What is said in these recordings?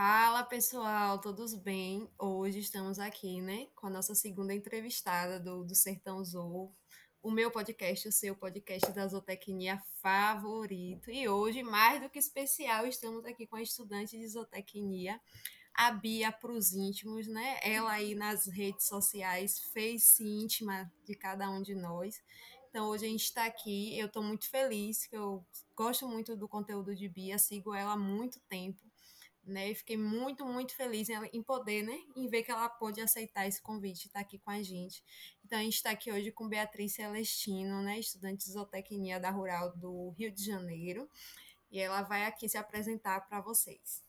Fala pessoal, todos bem? Hoje estamos aqui, né, com a nossa segunda entrevistada do, do Sertão Zoo, o meu podcast, o seu podcast da zootecnia favorito. E hoje, mais do que especial, estamos aqui com a estudante de zootecnia, a Bia para os íntimos, né? Ela aí nas redes sociais fez-se íntima de cada um de nós. Então hoje a gente está aqui, eu estou muito feliz, que eu gosto muito do conteúdo de Bia, sigo ela há muito tempo né? E fiquei muito, muito feliz em, poder, né? Em ver que ela pôde aceitar esse convite e estar tá aqui com a gente. Então, a gente está aqui hoje com Beatriz Celestino, né? Estudante de zootecnia da Rural do Rio de Janeiro. E ela vai aqui se apresentar para vocês.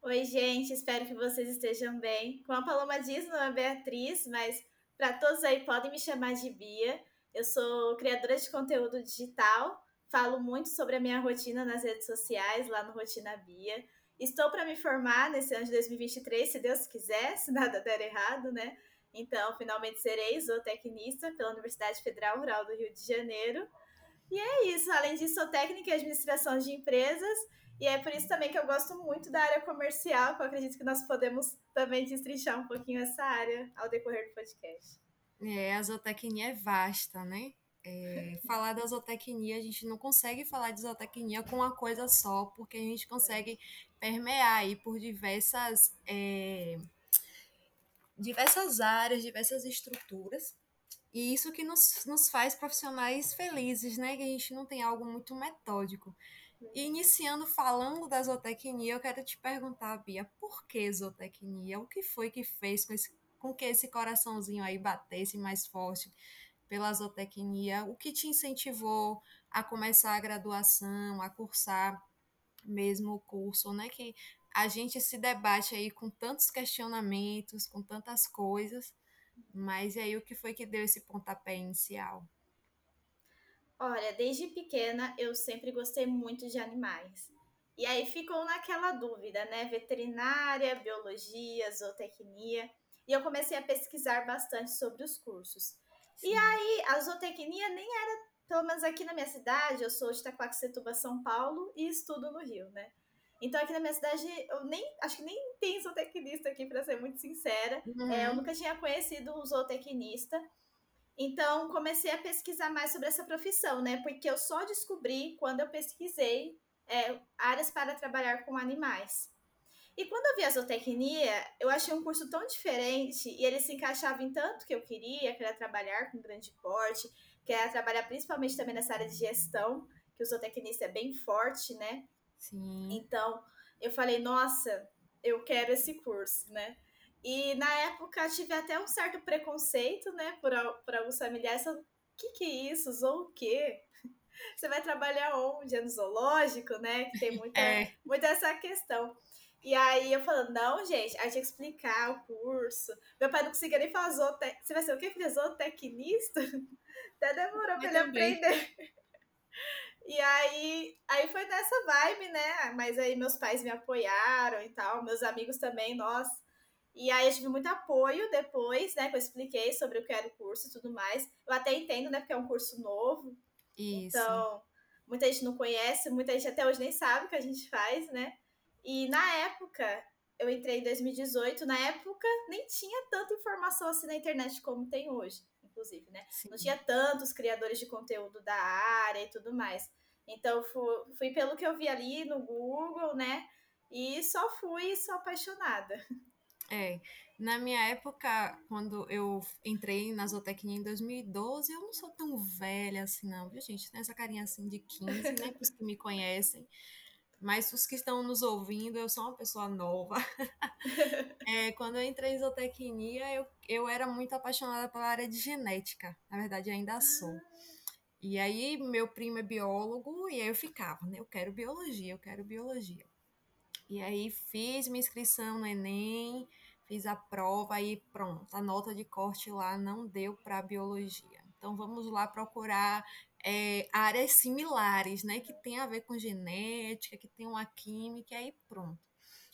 Oi, gente, espero que vocês estejam bem. Como a Paloma diz, não é Beatriz, mas para todos aí podem me chamar de Bia. Eu sou criadora de conteúdo digital, Falo muito sobre a minha rotina nas redes sociais, lá no Rotina Bia. Estou para me formar nesse ano de 2023, se Deus quiser, se nada der errado, né? Então, finalmente serei zootecnista pela Universidade Federal Rural do Rio de Janeiro. E é isso. Além disso, sou técnica em administração de empresas. E é por isso também que eu gosto muito da área comercial, que eu acredito que nós podemos também destrinchar um pouquinho essa área ao decorrer do podcast. É, a zootecnia é vasta, né? É, falar da zootecnia, a gente não consegue falar de zootecnia com uma coisa só, porque a gente consegue permear aí por diversas, é, diversas áreas, diversas estruturas. E isso que nos, nos faz profissionais felizes, né? Que a gente não tem algo muito metódico. E iniciando falando da zootecnia, eu quero te perguntar, Bia, por que zootecnia? O que foi que fez com, esse, com que esse coraçãozinho aí batesse mais forte? Pela zootecnia, o que te incentivou a começar a graduação, a cursar mesmo o curso, né? Que a gente se debate aí com tantos questionamentos, com tantas coisas, mas e aí o que foi que deu esse pontapé inicial? Olha, desde pequena eu sempre gostei muito de animais. E aí ficou naquela dúvida, né? Veterinária, biologia, zootecnia. E eu comecei a pesquisar bastante sobre os cursos. Sim. E aí, a zootecnia nem era, pelo menos aqui na minha cidade, eu sou de Itaquaquecetuba, São Paulo, e estudo no Rio, né? Então, aqui na minha cidade, eu nem acho que nem tem zootecnista aqui, para ser muito sincera. Uhum. É, eu nunca tinha conhecido um zootecnista. Então, comecei a pesquisar mais sobre essa profissão, né? Porque eu só descobri quando eu pesquisei é, áreas para trabalhar com animais. E quando eu vi a zootecnia, eu achei um curso tão diferente e ele se encaixava em tanto que eu queria, que era trabalhar com grande porte, que era trabalhar principalmente também nessa área de gestão, que o zootecnista é bem forte, né? Sim. Então, eu falei, nossa, eu quero esse curso, né? E na época tive até um certo preconceito, né, por, por alguns familiares. O que, que é isso? Zou o quê? Você vai trabalhar onde? É no zoológico, né? Que tem muita, é. muita essa questão. E aí eu falando, não, gente, aí tinha que explicar o curso. Meu pai não conseguia nem falar zootec... Você vai ser o que? Filha? Zootecnista? Até demorou pra ele aprender. E aí, aí foi nessa vibe, né? Mas aí meus pais me apoiaram e tal, meus amigos também, nós. E aí eu tive muito apoio depois, né? Que eu expliquei sobre o que era o curso e tudo mais. Eu até entendo, né? Porque é um curso novo. Isso. Então, muita gente não conhece, muita gente até hoje nem sabe o que a gente faz, né? E na época, eu entrei em 2018, na época nem tinha tanta informação assim na internet como tem hoje, inclusive, né? Sim. Não tinha tantos criadores de conteúdo da área e tudo mais. Então fui, fui pelo que eu vi ali no Google, né? E só fui sou apaixonada. É, na minha época, quando eu entrei na zootecnia em 2012, eu não sou tão velha assim, não, viu, gente? Tem essa carinha assim de 15, né? Para os que me conhecem. Mas os que estão nos ouvindo, eu sou uma pessoa nova. é, quando eu entrei em zootecnia, eu, eu era muito apaixonada pela área de genética. Na verdade, ainda sou. E aí, meu primo é biólogo, e aí eu ficava, né? Eu quero biologia, eu quero biologia. E aí, fiz minha inscrição no Enem, fiz a prova, aí pronto, a nota de corte lá não deu para biologia. Então, vamos lá procurar é, áreas similares, né? Que tem a ver com genética, que tem uma química, aí pronto.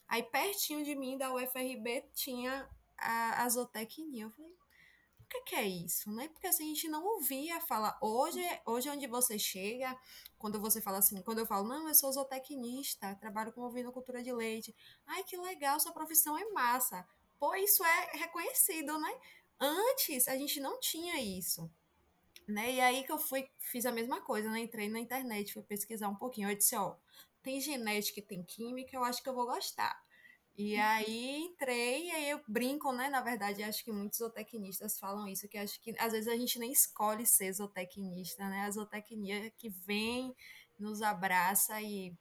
Aí pertinho de mim, da UFRB, tinha a, a zootecnia. Eu falei, por que, que é isso, né? Porque assim, a gente não ouvia falar. Hoje, hoje onde você chega, quando você fala assim, quando eu falo, não, eu sou zootecnista, trabalho com ovinocultura de leite. Ai, que legal, sua profissão é massa. Pô, isso é reconhecido, né? Antes, a gente não tinha isso. Né? E aí que eu fui, fiz a mesma coisa, né? Entrei na internet, fui pesquisar um pouquinho. Eu disse, ó, tem genética e tem química, eu acho que eu vou gostar. E aí entrei, e aí eu brinco, né? Na verdade, acho que muitos zootecnistas falam isso, que acho que às vezes a gente nem escolhe ser zootecnista, né? A zootecnia que vem, nos abraça e,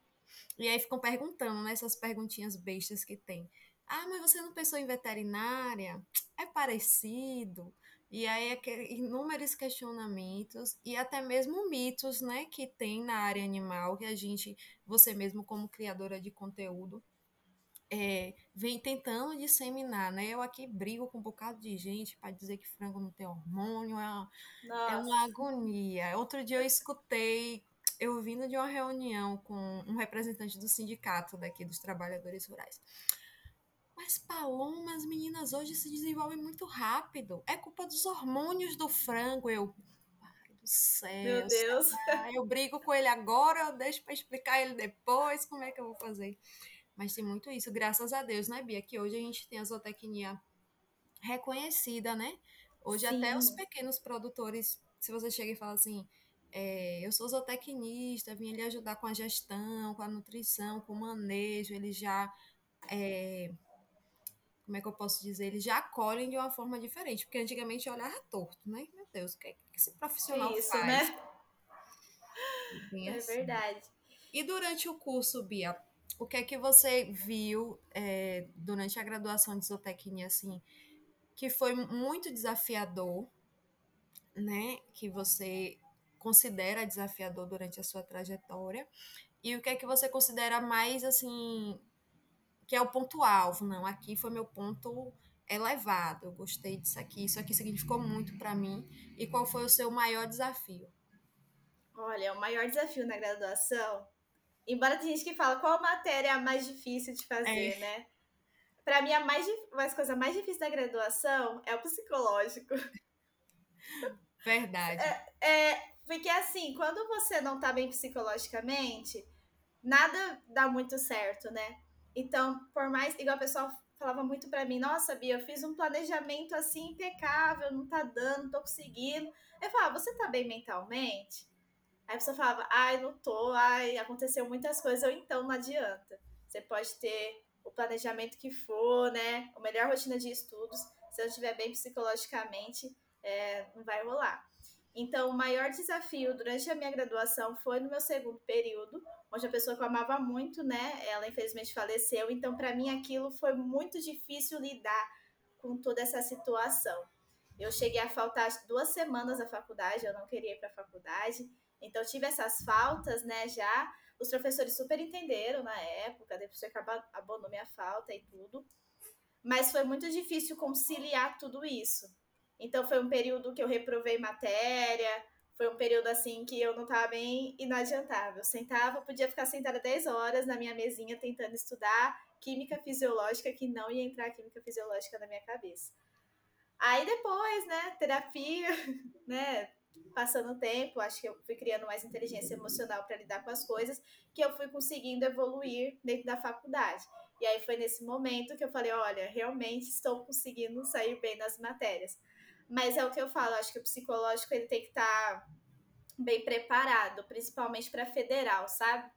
e aí ficam perguntando, né? Essas perguntinhas bestas que tem. Ah, mas você não pensou em veterinária? É parecido? E aí, inúmeros questionamentos e até mesmo mitos, né, que tem na área animal, que a gente, você mesmo como criadora de conteúdo, é, vem tentando disseminar, né? Eu aqui brigo com um bocado de gente para dizer que frango não tem hormônio, é uma, é uma agonia. Outro dia eu escutei, eu vindo de uma reunião com um representante do sindicato daqui dos trabalhadores rurais. Mas Paloma, as meninas hoje se desenvolvem muito rápido. É culpa dos hormônios do frango. Eu, pai do céu. Meu Deus. Eu brigo com ele agora, eu deixo para explicar ele depois como é que eu vou fazer. Mas tem muito isso, graças a Deus, né, Bia? Que hoje a gente tem a zootecnia reconhecida, né? Hoje Sim. até os pequenos produtores, se você chega e fala assim, é, eu sou zootecnista, vim lhe ajudar com a gestão, com a nutrição, com o manejo, eles já é, como é que eu posso dizer, eles já acolhem de uma forma diferente, porque antigamente eu olhava torto, né? Meu Deus, o que, é que esse profissional Isso, faz? né? Bem é assim. verdade. E durante o curso, Bia, o que é que você viu é, durante a graduação de zootecnia, assim, que foi muito desafiador, né? Que você considera desafiador durante a sua trajetória? E o que é que você considera mais, assim, que é o ponto-alvo, não, aqui foi meu ponto elevado, eu gostei disso aqui, isso aqui significou muito para mim. E qual foi o seu maior desafio? Olha, o maior desafio na graduação, embora tem gente que fala qual matéria é a mais difícil de fazer, é. né? Para mim, a mais, uma coisa mais difícil da graduação é o psicológico. Verdade. É, é, porque assim, quando você não tá bem psicologicamente, nada dá muito certo, né? Então, por mais, igual a pessoa falava muito para mim, nossa, Bia, eu fiz um planejamento assim impecável, não tá dando, não tô conseguindo. Eu falava, você tá bem mentalmente? Aí a pessoa falava, ai, não tô, ai, aconteceu muitas coisas, ou então não adianta. Você pode ter o planejamento que for, né? A melhor rotina de estudos, se eu estiver bem psicologicamente, é, não vai rolar. Então, o maior desafio durante a minha graduação foi no meu segundo período, onde a pessoa que eu amava muito, né, ela infelizmente faleceu. Então, para mim, aquilo foi muito difícil lidar com toda essa situação. Eu cheguei a faltar duas semanas da faculdade, eu não queria ir para a faculdade. Então, tive essas faltas, né, já. Os professores super entenderam na época, depois acaba abonou minha falta e tudo. Mas foi muito difícil conciliar tudo isso. Então foi um período que eu reprovei matéria, foi um período assim que eu não estava bem inadiantável. Eu sentava, podia ficar sentada 10 horas na minha mesinha tentando estudar química fisiológica, que não ia entrar química fisiológica na minha cabeça. Aí depois, né, terapia, né, passando o tempo, acho que eu fui criando mais inteligência emocional para lidar com as coisas, que eu fui conseguindo evoluir dentro da faculdade. E aí foi nesse momento que eu falei, olha, realmente estou conseguindo sair bem nas matérias. Mas é o que eu falo, acho que o psicológico ele tem que estar tá bem preparado, principalmente para federal, sabe?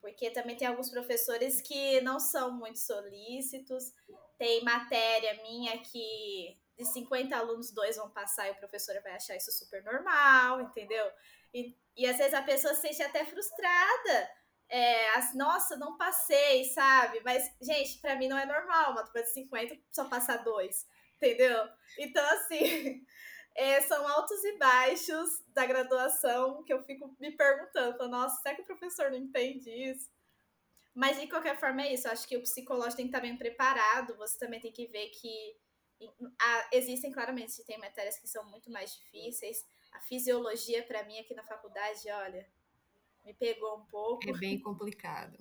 Porque também tem alguns professores que não são muito solícitos. Tem matéria minha que de 50 alunos, dois vão passar e o professor vai achar isso super normal, entendeu? E, e às vezes a pessoa se sente até frustrada. É, as, nossa, não passei, sabe? Mas, gente, para mim não é normal uma turma de 50 só passar dois entendeu? Então, assim, é, são altos e baixos da graduação que eu fico me perguntando, nossa, será que o professor não entende isso? Mas de qualquer forma é isso, eu acho que o psicológico tem que estar bem preparado, você também tem que ver que existem claramente, tem matérias que são muito mais difíceis. A fisiologia, para mim, aqui na faculdade, olha, me pegou um pouco. É bem complicado.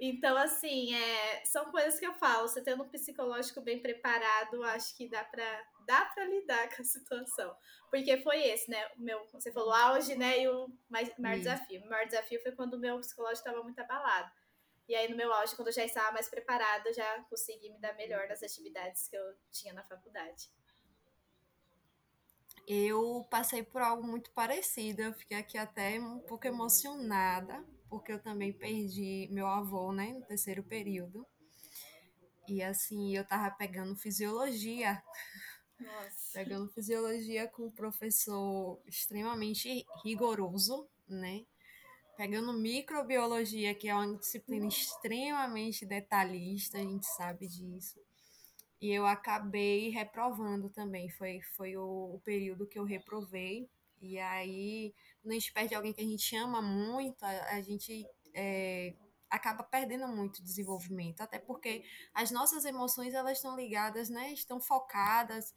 Então, assim, é, são coisas que eu falo. Você tendo um psicológico bem preparado, acho que dá pra, dá pra lidar com a situação. Porque foi esse, né? O meu, você falou auge, né? E o mais, maior Isso. desafio. O maior desafio foi quando o meu psicológico estava muito abalado. E aí, no meu auge, quando eu já estava mais preparada, eu já consegui me dar melhor nas atividades que eu tinha na faculdade. Eu passei por algo muito parecido. Eu fiquei aqui até um pouco emocionada, porque eu também perdi meu avô, né, no terceiro período. E assim, eu tava pegando fisiologia, Nossa. pegando fisiologia com um professor extremamente rigoroso, né? Pegando microbiologia, que é uma disciplina extremamente detalhista, a gente sabe disso. E eu acabei reprovando também. Foi, foi o, o período que eu reprovei. E aí, quando a gente perde alguém que a gente ama muito, a, a gente é, acaba perdendo muito desenvolvimento. Até porque as nossas emoções, elas estão ligadas, né? Estão focadas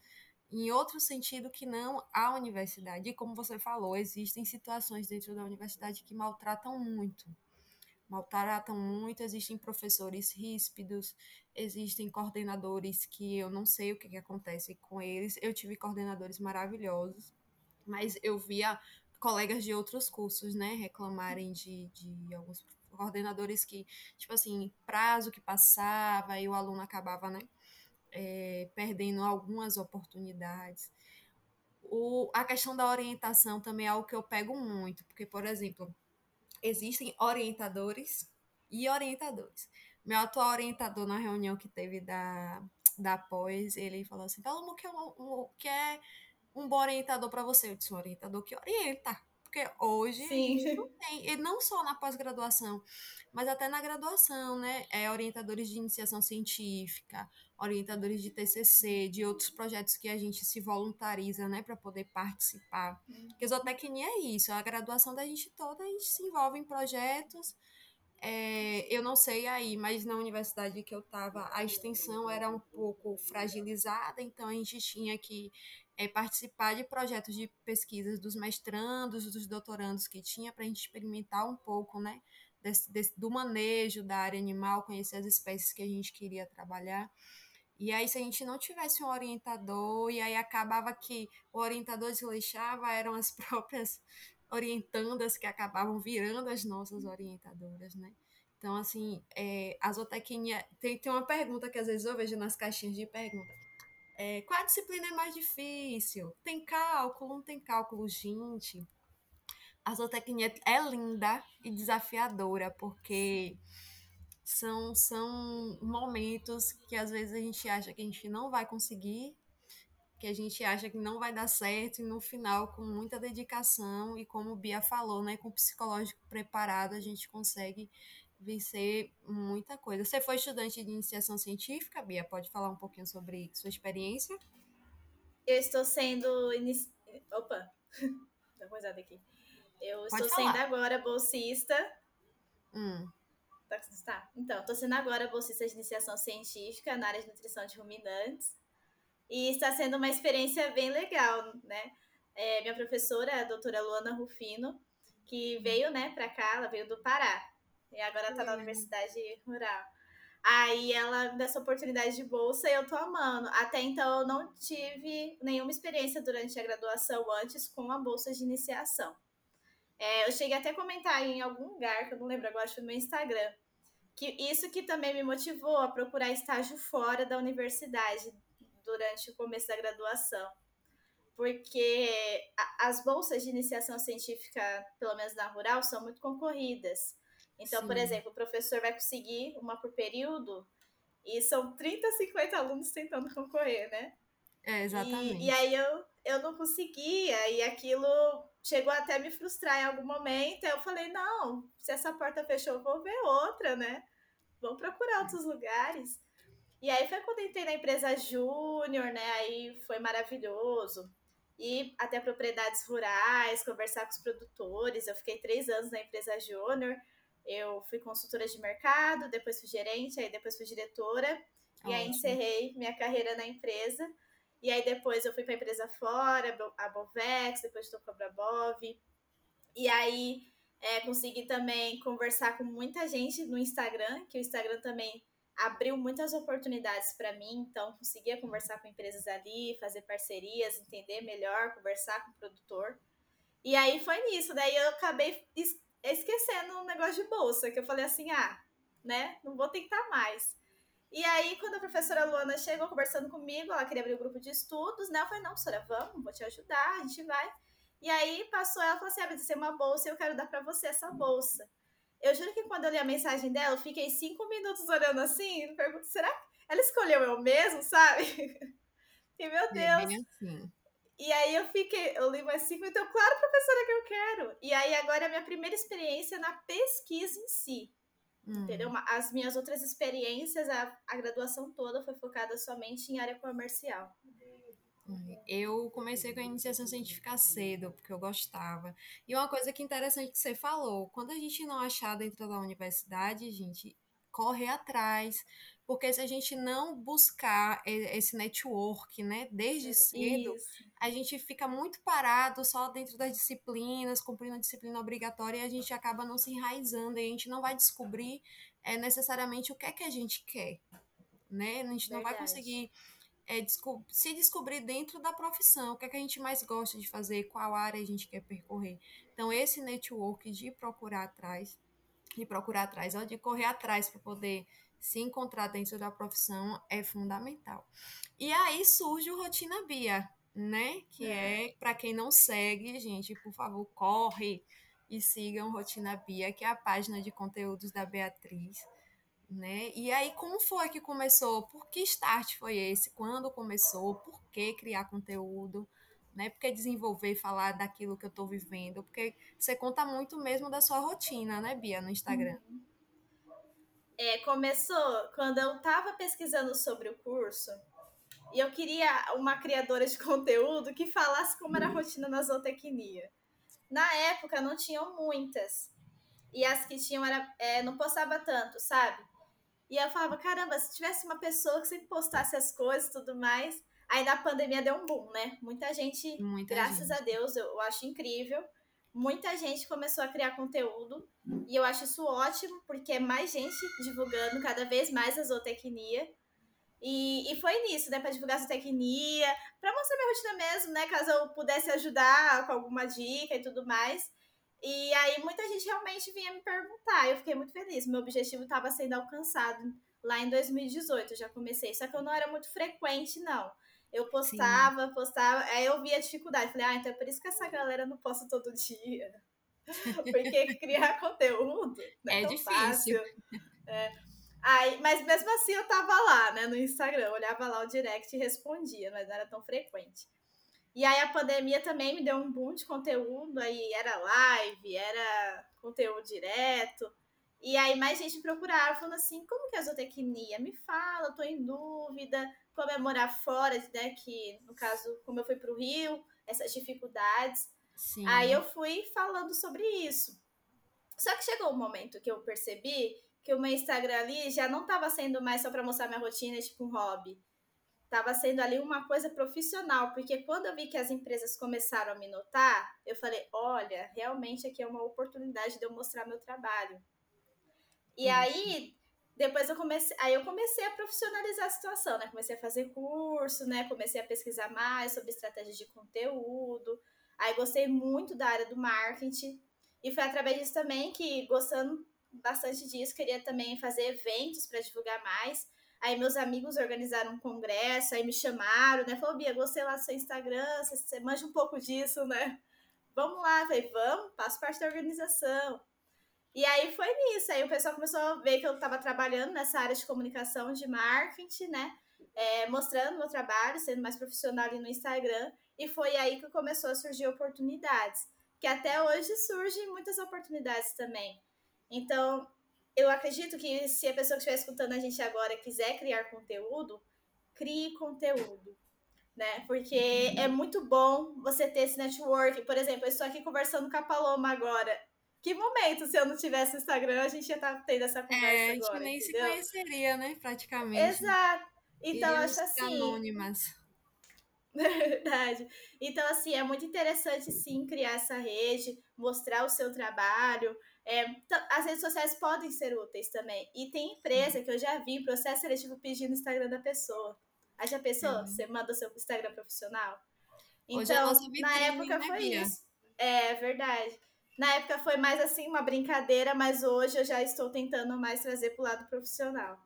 em outro sentido que não a universidade. E como você falou, existem situações dentro da universidade que maltratam muito maltratam muito, existem professores ríspidos, existem coordenadores que eu não sei o que, que acontece com eles. Eu tive coordenadores maravilhosos, mas eu via colegas de outros cursos, né, reclamarem de, de alguns coordenadores que, tipo assim, prazo que passava e o aluno acabava, né, é, perdendo algumas oportunidades. O, a questão da orientação também é algo que eu pego muito, porque, por exemplo, existem orientadores e orientadores. Meu atual orientador na reunião que teve da, da pós, ele falou assim: Fala, o que é um, um, que é um bom orientador para você? Eu disse: um orientador que orienta. Porque hoje gente não Sim. tem, e não só na pós-graduação, mas até na graduação, né? É, orientadores de iniciação científica, orientadores de TCC, de outros projetos que a gente se voluntariza, né, para poder participar. Porque zootecnia é isso, a graduação da gente toda, a gente se envolve em projetos. É, eu não sei aí, mas na universidade que eu estava, a extensão era um pouco fragilizada, então a gente tinha que é, participar de projetos de pesquisas dos mestrandos, dos doutorandos que tinha, para a gente experimentar um pouco, né, desse, desse, do manejo da área animal, conhecer as espécies que a gente queria trabalhar. E aí, se a gente não tivesse um orientador, e aí acabava que o orientador desleixava, eram as próprias orientandas que acabavam virando as nossas orientadoras, né? Então, assim, é, a zootecnia... Tem, tem uma pergunta que às vezes eu vejo nas caixinhas de pergunta. É, qual disciplina é mais difícil? Tem cálculo? Não tem cálculo? Gente, a zootecnia é linda e desafiadora, porque são, são momentos que às vezes a gente acha que a gente não vai conseguir, que a gente acha que não vai dar certo, e no final, com muita dedicação e como o Bia falou, né, com o psicológico preparado, a gente consegue vencer muita coisa. Você foi estudante de iniciação científica, Bia? Pode falar um pouquinho sobre sua experiência? Eu estou sendo. Inici... Opa! Dá uma aqui. Eu Pode estou sendo falar. agora bolsista. Hum. Tá, então, estou sendo agora bolsista de iniciação científica na área de nutrição de ruminantes. E está sendo uma experiência bem legal, né? É, minha professora, a doutora Luana Rufino, que veio, né, para cá, ela veio do Pará. E agora está na Universidade Rural. Aí ela me deu essa oportunidade de bolsa e eu tô amando. Até então eu não tive nenhuma experiência durante a graduação antes com a bolsa de iniciação. É, eu cheguei até a comentar em algum lugar, que eu não lembro agora, acho que no meu Instagram, que isso que também me motivou a procurar estágio fora da universidade durante o começo da graduação. Porque as bolsas de iniciação científica, pelo menos na rural, são muito concorridas. Então, Sim. por exemplo, o professor vai conseguir uma por período e são 30, 50 alunos tentando concorrer, né? É, exatamente. E, e aí eu, eu não conseguia, e aquilo chegou até a me frustrar em algum momento. Aí eu falei, não, se essa porta fechou, eu vou ver outra, né? Vamos procurar outros lugares. E aí foi quando entrei na empresa Júnior, né? Aí foi maravilhoso. E até propriedades rurais, conversar com os produtores. Eu fiquei três anos na empresa Júnior. Eu fui consultora de mercado, depois fui gerente, aí depois fui diretora. E aí encerrei minha carreira na empresa. E aí depois eu fui para a empresa fora, a Bovex, depois estou com a Brabov. E aí É, consegui também conversar com muita gente no Instagram, que o Instagram também abriu muitas oportunidades para mim, então conseguia conversar com empresas ali, fazer parcerias, entender melhor, conversar com o produtor. E aí foi nisso, daí eu acabei esquecendo um negócio de bolsa, que eu falei assim, ah, né, não vou tentar mais. E aí, quando a professora Luana chegou conversando comigo, ela queria abrir o um grupo de estudos, né? Eu falei, não, professora, vamos, vou te ajudar, a gente vai. E aí passou, ela falou assim: ah, vai uma bolsa e eu quero dar para você essa bolsa. Eu juro que quando eu li a mensagem dela, eu fiquei cinco minutos olhando assim, pergunto, será que ela escolheu eu mesmo, sabe? e meu Deus. É assim. E aí eu fiquei, eu li mais cinco, então, claro, professora, que eu quero. E aí agora é a minha primeira experiência na pesquisa em si. Hum. Entendeu? As minhas outras experiências, a, a graduação toda foi focada somente em área comercial. Eu comecei com a iniciação científica cedo, porque eu gostava. E uma coisa que é interessante que você falou, quando a gente não achar dentro da universidade, gente, corre atrás. Porque se a gente não buscar esse network, né, desde cedo, Isso. a gente fica muito parado só dentro das disciplinas, cumprindo a disciplina obrigatória, e a gente acaba não se enraizando, e a gente não vai descobrir é, necessariamente o que é que a gente quer, né? A gente Verdade. não vai conseguir é, desco se descobrir dentro da profissão, o que é que a gente mais gosta de fazer, qual área a gente quer percorrer. Então, esse network de procurar atrás, de procurar atrás, ou de correr atrás para poder se encontrar dentro da profissão é fundamental. E aí surge o Rotina Bia, né? Que é, é para quem não segue, gente, por favor, corre e sigam Rotina Bia, que é a página de conteúdos da Beatriz. Né? E aí, como foi que começou? Por que start foi esse? Quando começou? Por que criar conteúdo? Né? Por que desenvolver, falar daquilo que eu estou vivendo? Porque você conta muito mesmo da sua rotina, né, Bia, no Instagram. Uhum é, começou quando eu estava pesquisando sobre o curso e eu queria uma criadora de conteúdo que falasse como era a rotina na zootecnia. Na época não tinham muitas. E as que tinham era, é, não postava tanto, sabe? E eu falava, caramba, se tivesse uma pessoa que sempre postasse as coisas e tudo mais. Aí na pandemia deu um boom, né? Muita gente, Muita graças gente. a Deus, eu, eu acho incrível muita gente começou a criar conteúdo e eu acho isso ótimo porque é mais gente divulgando cada vez mais a zootecnia. E, e foi nisso, né? Pra divulgar a zootecnia, pra mostrar minha rotina mesmo, né? Caso eu pudesse ajudar com alguma dica e tudo mais. E aí muita gente realmente vinha me perguntar. Eu fiquei muito feliz. Meu objetivo estava sendo alcançado lá em 2018. Eu já comecei. Só que eu não era muito frequente, não. Eu postava, Sim. postava, aí eu via a dificuldade. Falei, ah, então é por isso que essa galera não posta todo dia. Porque criar conteúdo é, é difícil. É. Aí, mas mesmo assim eu tava lá, né, no Instagram, eu olhava lá o direct e respondia, mas não era tão frequente. E aí a pandemia também me deu um boom de conteúdo, aí era live, era conteúdo direto. E aí mais gente procurava, falando assim, como que é a zootecnia? Me fala, tô em dúvida comemorar fora, né? Que no caso, como eu fui para o Rio, essas dificuldades. Sim. Aí eu fui falando sobre isso. Só que chegou um momento que eu percebi que o meu Instagram ali já não estava sendo mais só para mostrar minha rotina, tipo um hobby. Tava sendo ali uma coisa profissional, porque quando eu vi que as empresas começaram a me notar, eu falei: olha, realmente aqui é uma oportunidade de eu mostrar meu trabalho. E aí depois eu comecei, aí eu comecei a profissionalizar a situação, né? Comecei a fazer curso, né? Comecei a pesquisar mais sobre estratégias de conteúdo. Aí gostei muito da área do marketing. E foi através disso também que, gostando bastante disso, queria também fazer eventos para divulgar mais. Aí meus amigos organizaram um congresso, aí me chamaram, né? Falou, Bia, gostei lá do seu Instagram, você, você manja um pouco disso, né? Vamos lá, falei, vamos, faço parte da organização. E aí foi nisso. Aí o pessoal começou a ver que eu estava trabalhando nessa área de comunicação, de marketing, né? É, mostrando meu trabalho, sendo mais profissional ali no Instagram. E foi aí que começou a surgir oportunidades. Que até hoje surgem muitas oportunidades também. Então, eu acredito que se a pessoa que estiver escutando a gente agora quiser criar conteúdo, crie conteúdo. Né? Porque é muito bom você ter esse network. Por exemplo, eu estou aqui conversando com a Paloma agora que momento, se eu não tivesse Instagram, a gente ia estar tá tendo essa conversa é, agora. A gente nem entendeu? se conheceria, né? Praticamente. Exato. Então, Iríamos acho assim. Anônimas. Verdade. Então, assim, é muito interessante, sim, criar essa rede, mostrar o seu trabalho. É, as redes sociais podem ser úteis também. E tem empresa que eu já vi processo seletivo pedindo o Instagram da pessoa. Aí já pensou? É. Você manda o seu Instagram profissional? Então, é então, vitrine, na época né, foi Bia? isso. É verdade. Na época foi mais assim, uma brincadeira, mas hoje eu já estou tentando mais trazer para o lado profissional.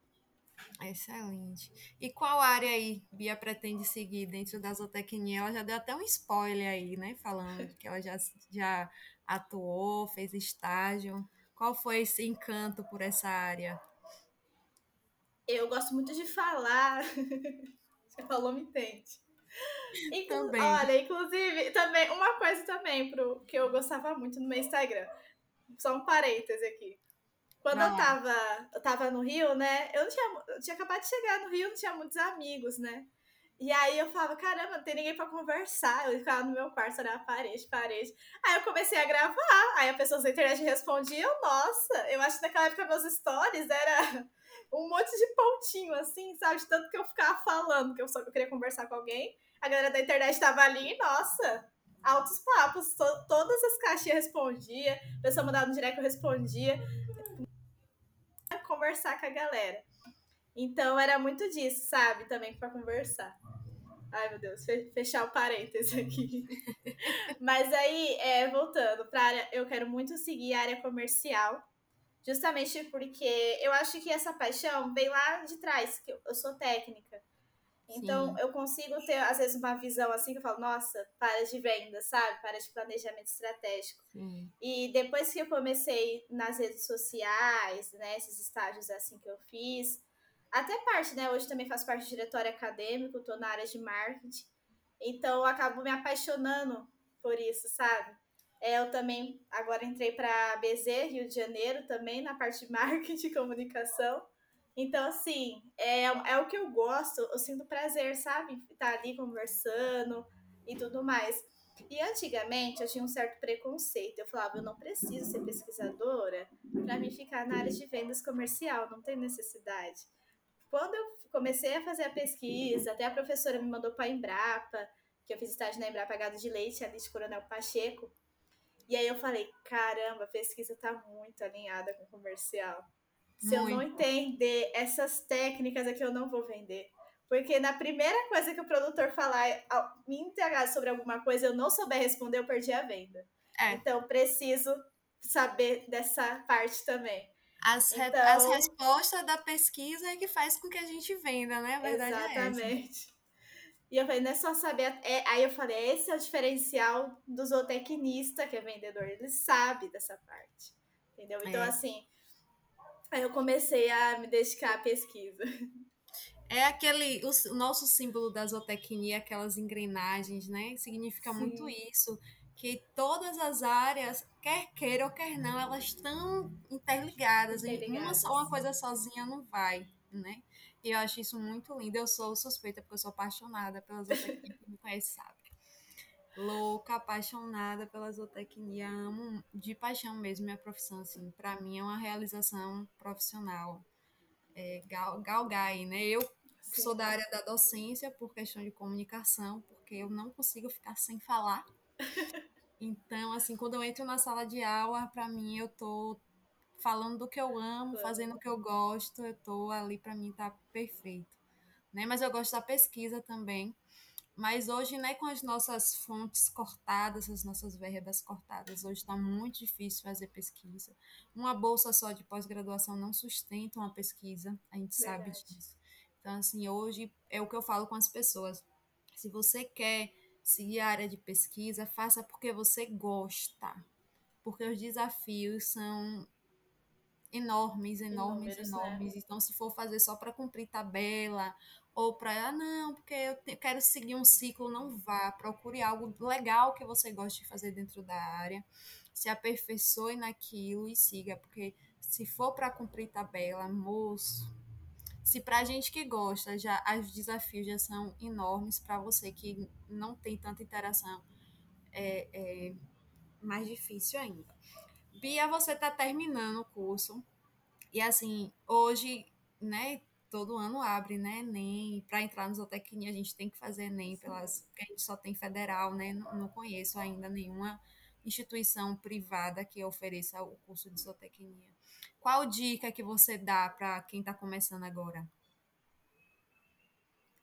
Excelente. E qual área aí Bia pretende seguir dentro da zootecnia? Ela já deu até um spoiler aí, né? Falando que ela já, já atuou, fez estágio. Qual foi esse encanto por essa área? Eu gosto muito de falar. Você falou, me entende. Inclu também. Olha, inclusive, também, uma coisa também pro, que eu gostava muito no meu Instagram. Só um parêntese aqui. Quando eu tava, eu tava no Rio, né? Eu, não tinha, eu tinha acabado de chegar no Rio, não tinha muitos amigos, né? E aí eu falava, caramba, não tem ninguém pra conversar. Eu ficava no meu quarto, olhava parede, parede. Aí eu comecei a gravar. Aí a pessoa da internet respondia, eu, nossa, eu acho que naquela época meus stories era um monte de pontinho, assim, sabe? De tanto que eu ficava falando, que eu só queria conversar com alguém. A galera da internet tava ali nossa, altos papos. To todas as caixinhas respondia. A pessoa mandava no direct, eu respondia conversar com a galera. Então era muito disso, sabe? Também para conversar. Ai, meu Deus, fechar o parêntese aqui. Mas aí, é, voltando para área, eu quero muito seguir a área comercial, justamente porque eu acho que essa paixão vem lá de trás, que eu sou técnica. Então, Sim. eu consigo ter, às vezes, uma visão assim que eu falo, nossa, para de venda, sabe? Para de planejamento estratégico. Sim. E depois que eu comecei nas redes sociais, né, esses estágios assim que eu fiz, até parte, né? Hoje também faço parte do diretório acadêmico, estou na área de marketing. Então, eu acabo me apaixonando por isso, sabe? É, eu também agora entrei para a BZ, Rio de Janeiro, também na parte de marketing e comunicação. Então, assim, é, é o que eu gosto, eu sinto prazer, sabe? Estar ali conversando e tudo mais. E antigamente eu tinha um certo preconceito. Eu falava, eu não preciso ser pesquisadora para me ficar na área de vendas comercial, não tem necessidade. Quando eu comecei a fazer a pesquisa, até a professora me mandou para a Embrapa, que eu fiz estágio na Embrapa Gado de Leite, ali de Coronel Pacheco. E aí eu falei, caramba, a pesquisa está muito alinhada com o comercial. Se Muito. eu não entender essas técnicas é que eu não vou vender. Porque na primeira coisa que o produtor falar, me entregar sobre alguma coisa, eu não souber responder, eu perdi a venda. É. Então, preciso saber dessa parte também. As, então, re as respostas da pesquisa é que faz com que a gente venda, né? A verdade exatamente. É e eu falei, não é só saber. É, aí eu falei, esse é o diferencial do zootecnista, que é vendedor. Ele sabe dessa parte. Entendeu? Então, é. assim, Aí eu comecei a me dedicar à pesquisa. É aquele, o, nosso símbolo da zootecnia, aquelas engrenagens, né? Significa Sim. muito isso, que todas as áreas, quer queira ou quer não, elas estão interligadas. interligadas. Uma só uma coisa sozinha não vai, né? E eu acho isso muito lindo. Eu sou suspeita porque eu sou apaixonada pelas zootecnia, quem me conhece sabe louca, apaixonada pela zootecnia, amo de paixão mesmo minha profissão, assim, para mim é uma realização profissional. É, gal, galgai, né? Eu Sim. sou da área da docência por questão de comunicação, porque eu não consigo ficar sem falar. Então, assim, quando eu entro na sala de aula, para mim eu tô falando do que eu amo, fazendo o que eu gosto, eu tô ali para mim tá perfeito, né? Mas eu gosto da pesquisa também. Mas hoje, né, com as nossas fontes cortadas, as nossas verbas cortadas, hoje está muito difícil fazer pesquisa. Uma bolsa só de pós-graduação não sustenta uma pesquisa, a gente Verdade. sabe disso. Então, assim, hoje é o que eu falo com as pessoas. Se você quer seguir a área de pesquisa, faça porque você gosta. Porque os desafios são enormes, enormes, Inúmeros, né? enormes. Né? Então, se for fazer só para cumprir tabela ou para, ah, não, porque eu quero seguir um ciclo, não vá. Procure algo legal que você goste de fazer dentro da área, se aperfeiçoe naquilo e siga, porque se for para cumprir tabela, moço, se para gente que gosta, já os desafios já são enormes, para você que não tem tanta interação, é, é mais difícil ainda. Bia, você está terminando o curso e assim, hoje, né, todo ano abre, né, Enem, para entrar no zootecnia a gente tem que fazer Enem, pelas, porque a gente só tem federal, né, não, não conheço ainda nenhuma instituição privada que ofereça o curso de zootecnia. Qual dica que você dá para quem está começando agora?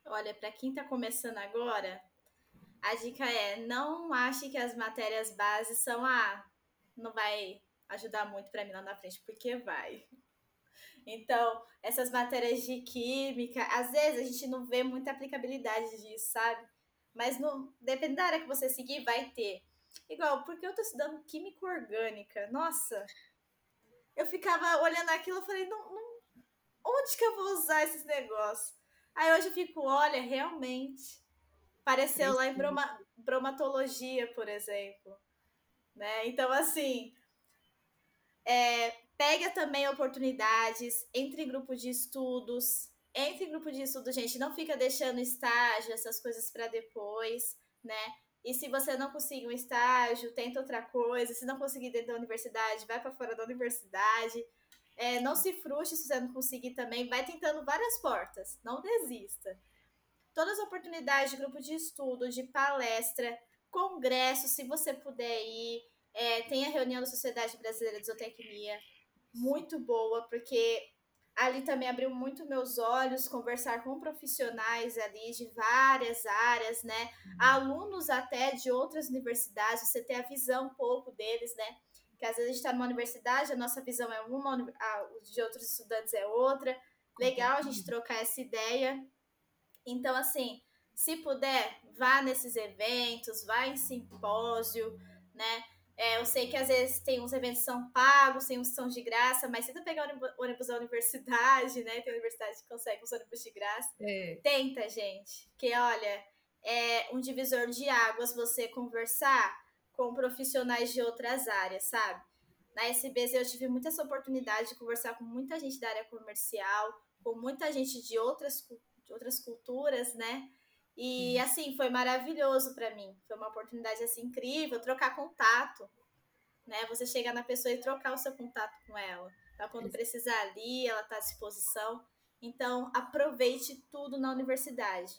Olha, para quem está começando agora, a dica é não ache que as matérias bases são ah, não vai ajudar muito para mim lá na frente, porque vai. Então, essas matérias de química, às vezes a gente não vê muita aplicabilidade disso, sabe? Mas no, dependendo da área que você seguir, vai ter. Igual, porque eu tô estudando química orgânica. Nossa! Eu ficava olhando aquilo e falei, não, não, onde que eu vou usar esses negócios? Aí hoje eu fico, olha, realmente. Pareceu lá em broma, bromatologia, por exemplo. Né? Então, assim, é, pega também oportunidades, entre em grupo de estudos. Entre em grupo de estudo, gente, não fica deixando estágio, essas coisas para depois, né? E se você não conseguir um estágio, tenta outra coisa. Se não conseguir dentro da universidade, vai para fora da universidade. É, não se frustre se você não conseguir também. Vai tentando várias portas. Não desista. Todas as oportunidades de grupo de estudo, de palestra, congresso, se você puder ir. É, tem a reunião da Sociedade Brasileira de Zootecnia, muito boa, porque ali também abriu muito meus olhos, conversar com profissionais ali de várias áreas, né? Uhum. Alunos até de outras universidades, você ter a visão um pouco deles, né? Que às vezes a gente está numa universidade, a nossa visão é uma, a de outros estudantes é outra. Legal a gente trocar essa ideia. Então, assim, se puder, vá nesses eventos, vá em simpósio, né? É, eu sei que às vezes tem uns eventos que são pagos, tem uns que são de graça, mas tenta pegar o ônibus da universidade, né? Tem universidade que consegue os ônibus de graça. É. Tenta, gente. Que olha, é um divisor de águas você conversar com profissionais de outras áreas, sabe? Na SBZ eu tive muita essa oportunidade de conversar com muita gente da área comercial, com muita gente de outras, de outras culturas, né? E assim, foi maravilhoso para mim. Foi uma oportunidade assim incrível, trocar contato, né? Você chegar na pessoa e trocar o seu contato com ela. Pra quando precisar ali, ela tá à disposição. Então, aproveite tudo na universidade.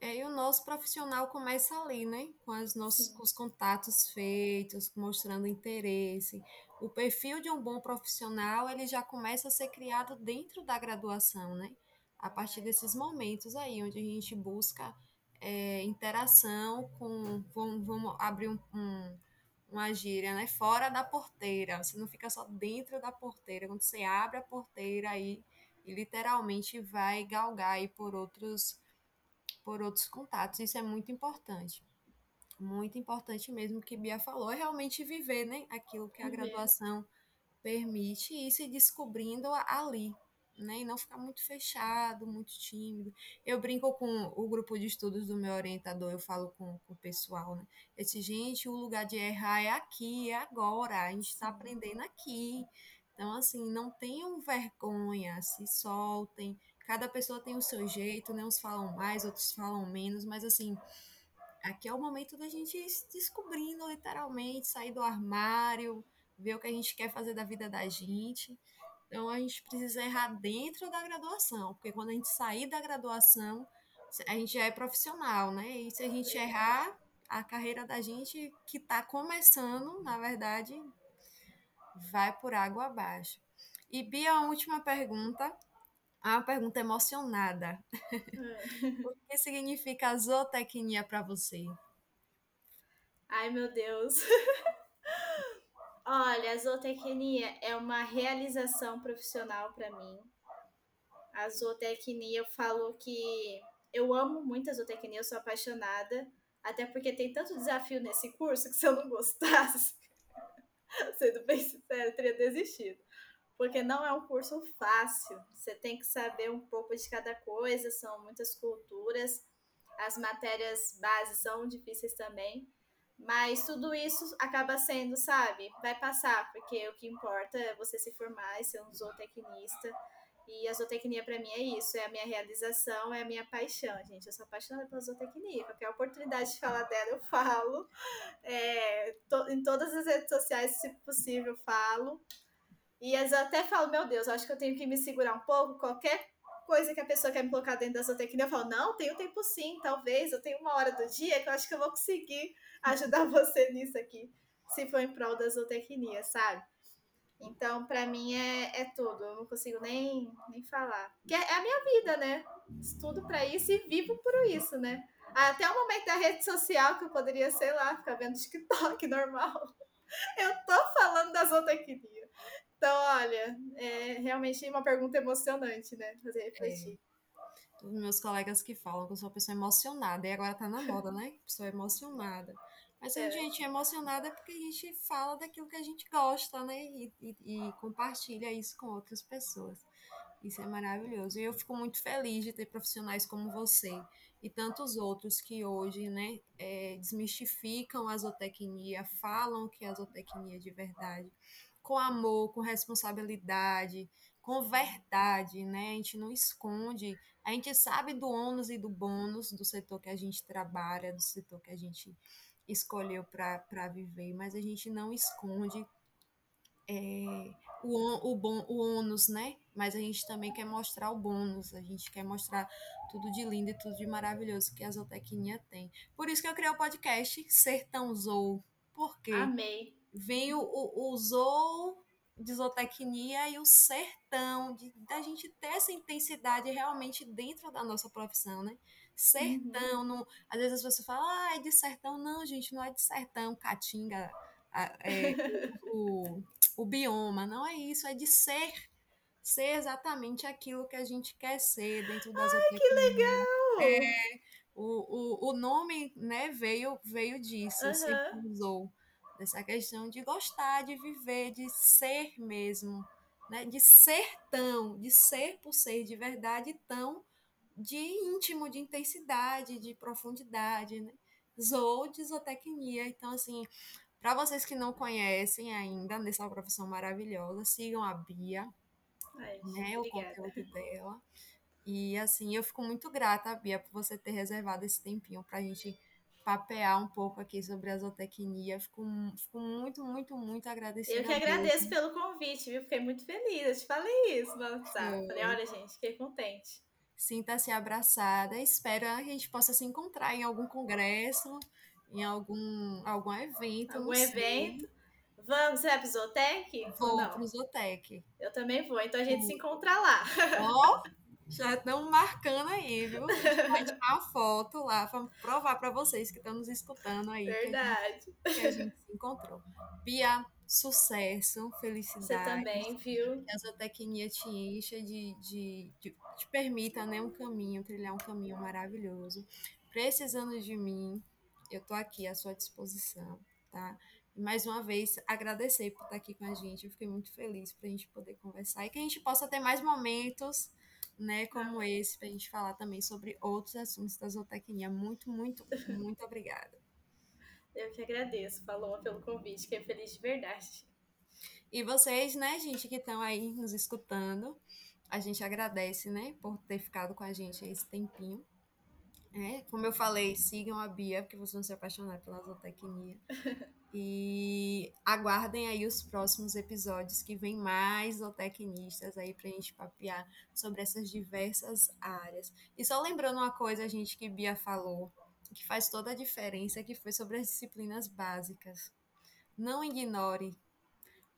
É, e o nosso profissional começa ali, né? Com, as nossos, com os contatos feitos, mostrando interesse. O perfil de um bom profissional, ele já começa a ser criado dentro da graduação, né? A partir desses momentos aí, onde a gente busca é, interação com. Vamos, vamos abrir um, um, uma gíria, né? Fora da porteira. Você não fica só dentro da porteira. Quando você abre a porteira aí e literalmente vai galgar aí por outros, por outros contatos. Isso é muito importante. Muito importante mesmo que Bia falou, é realmente viver, né? Aquilo que a graduação permite e ir se descobrindo ali, né? E não ficar muito fechado, muito tímido. Eu brinco com o grupo de estudos do meu orientador, eu falo com, com o pessoal, né? Esse gente, o lugar de errar é aqui, é agora, a gente está aprendendo aqui. Então, assim, não tenham vergonha, se soltem. Cada pessoa tem o seu jeito, né? Uns falam mais, outros falam menos, mas assim, aqui é o momento da gente ir descobrindo, literalmente, sair do armário, ver o que a gente quer fazer da vida da gente. Então a gente precisa errar dentro da graduação, porque quando a gente sair da graduação, a gente já é profissional, né? E se a gente errar, a carreira da gente que está começando, na verdade, vai por água abaixo. E Bia, a última pergunta, uma pergunta emocionada. É. o que significa zootecnia para você? Ai, meu Deus. Olha, a zootecnia é uma realização profissional para mim. A zootecnia, eu falo que eu amo muito a zootecnia, eu sou apaixonada, até porque tem tanto desafio nesse curso que se eu não gostasse, sendo bem sincero, teria desistido. Porque não é um curso fácil, você tem que saber um pouco de cada coisa, são muitas culturas, as matérias bases são difíceis também. Mas tudo isso acaba sendo, sabe? Vai passar, porque o que importa é você se formar e ser um zootecnista. E a zootecnia para mim é isso, é a minha realização, é a minha paixão, gente. Eu sou apaixonada pela zootecnia. Qualquer oportunidade de falar dela, eu falo. É, to, em todas as redes sociais, se possível, falo. E eu até falo, meu Deus, acho que eu tenho que me segurar um pouco. Qualquer coisa que a pessoa quer me colocar dentro da zootecnia, eu falo, não, tenho tempo sim, talvez, eu tenho uma hora do dia que eu acho que eu vou conseguir ajudar você nisso aqui, se for em prol da zootecnia, sabe? Então, para mim é, é tudo, eu não consigo nem, nem falar. Que é, é a minha vida, né? Estudo para isso e vivo por isso, né? Até o momento da rede social que eu poderia, sei lá, ficar vendo TikTok normal. Eu tô falando da zootecnia. Então, olha, é realmente uma pergunta emocionante, né? Fazer refletir. É. Os meus colegas que falam que eu sou uma pessoa emocionada, e agora tá na moda, né? Pessoa emocionada. Mas a é. gente é emocionada porque a gente fala daquilo que a gente gosta, né? E, e, e, compartilha isso com outras pessoas. Isso é maravilhoso. E eu fico muito feliz de ter profissionais como você e tantos outros que hoje, né, é, desmistificam a zootecnia, falam que a zootecnia é de verdade com amor, com responsabilidade, com verdade, né? A gente não esconde, a gente sabe do ônus e do bônus do setor que a gente trabalha, do setor que a gente escolheu para viver, mas a gente não esconde é, o, o, bom, o ônus, né? Mas a gente também quer mostrar o bônus, a gente quer mostrar tudo de lindo e tudo de maravilhoso que a zootecnia tem. Por isso que eu criei o podcast Sertão Zou. Por quê? Amei vem o, o, o zoo de zootecnia e o sertão, de, da gente ter essa intensidade realmente dentro da nossa profissão, né? Sertão, uhum. não, às vezes as pessoas falam, ah, é de sertão. Não, gente, não é de sertão, caatinga, é, o, o, o bioma, não é isso, é de ser, ser exatamente aquilo que a gente quer ser dentro das Ai, que legal! É, o, o, o nome, né, veio, veio disso, uhum. se usou dessa questão de gostar, de viver, de ser mesmo, né? de ser tão, de ser por ser de verdade tão de íntimo, de intensidade, de profundidade, né? Zou de zootecnia. Então, assim, para vocês que não conhecem ainda nessa profissão maravilhosa, sigam a Bia, Ai, né? O conteúdo dela. E assim, eu fico muito grata, Bia, por você ter reservado esse tempinho para a gente papear um pouco aqui sobre a zootecnia. Fico, fico muito, muito, muito agradecida. Eu que agradeço pelo convite, viu? Fiquei muito feliz. Eu te falei isso no WhatsApp. Falei, olha, gente, fiquei contente. Sinta-se abraçada. Espero que a gente possa se encontrar em algum congresso, em algum, algum evento. Algum evento. Vamos, você vai pro Zootec? Vou pro Zootec. Eu também vou, então a gente se encontra lá. Ó, oh, já estão marcando aí, viu? Vai tirar uma foto lá para provar para vocês que estão nos escutando aí. Verdade. Que a, gente, que a gente se encontrou. Bia, sucesso, felicidade. Você também, viu? Que a zootecnia te encha de, de, de, te permita né, um caminho, trilhar um caminho maravilhoso. Precisando de mim, eu tô aqui à sua disposição, tá? Mais uma vez, agradecer por estar aqui com a gente. Eu fiquei muito feliz para a gente poder conversar e que a gente possa ter mais momentos né, como esse, para a gente falar também sobre outros assuntos da zootecnia. Muito, muito, muito obrigada. Eu que agradeço, Paloma, pelo convite, fiquei feliz de verdade. E vocês, né, gente, que estão aí nos escutando, a gente agradece, né, por ter ficado com a gente esse tempinho. É, como eu falei, sigam a Bia, porque vocês vão se apaixonar pela zootecnia. E aguardem aí os próximos episódios que vem mais zootecnistas aí pra gente papear sobre essas diversas áreas. E só lembrando uma coisa, gente, que Bia falou, que faz toda a diferença, que foi sobre as disciplinas básicas. Não ignore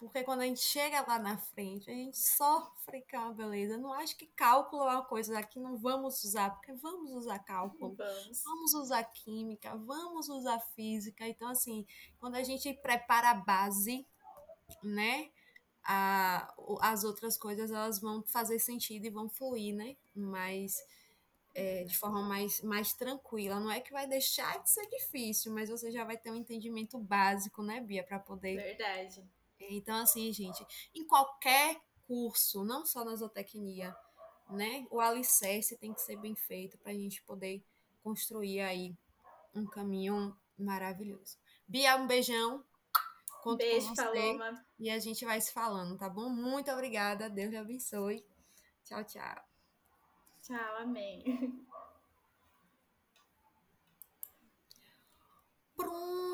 porque quando a gente chega lá na frente, a gente sofre com a beleza. não acho que cálculo é uma coisa que não vamos usar, porque vamos usar cálculo, vamos. vamos usar química, vamos usar física. Então, assim, quando a gente prepara a base, né? A, as outras coisas elas vão fazer sentido e vão fluir, né? Mas é, de forma mais, mais tranquila. Não é que vai deixar de ser difícil, mas você já vai ter um entendimento básico, né, Bia, para poder Verdade então, assim, gente, em qualquer curso, não só na zootecnia, né? O alicerce tem que ser bem feito para a gente poder construir aí um caminho maravilhoso. Bia, um beijão. Conto Beijo, com você, Paloma. E a gente vai se falando, tá bom? Muito obrigada. Deus lhe abençoe. Tchau, tchau. Tchau, amém. Pronto.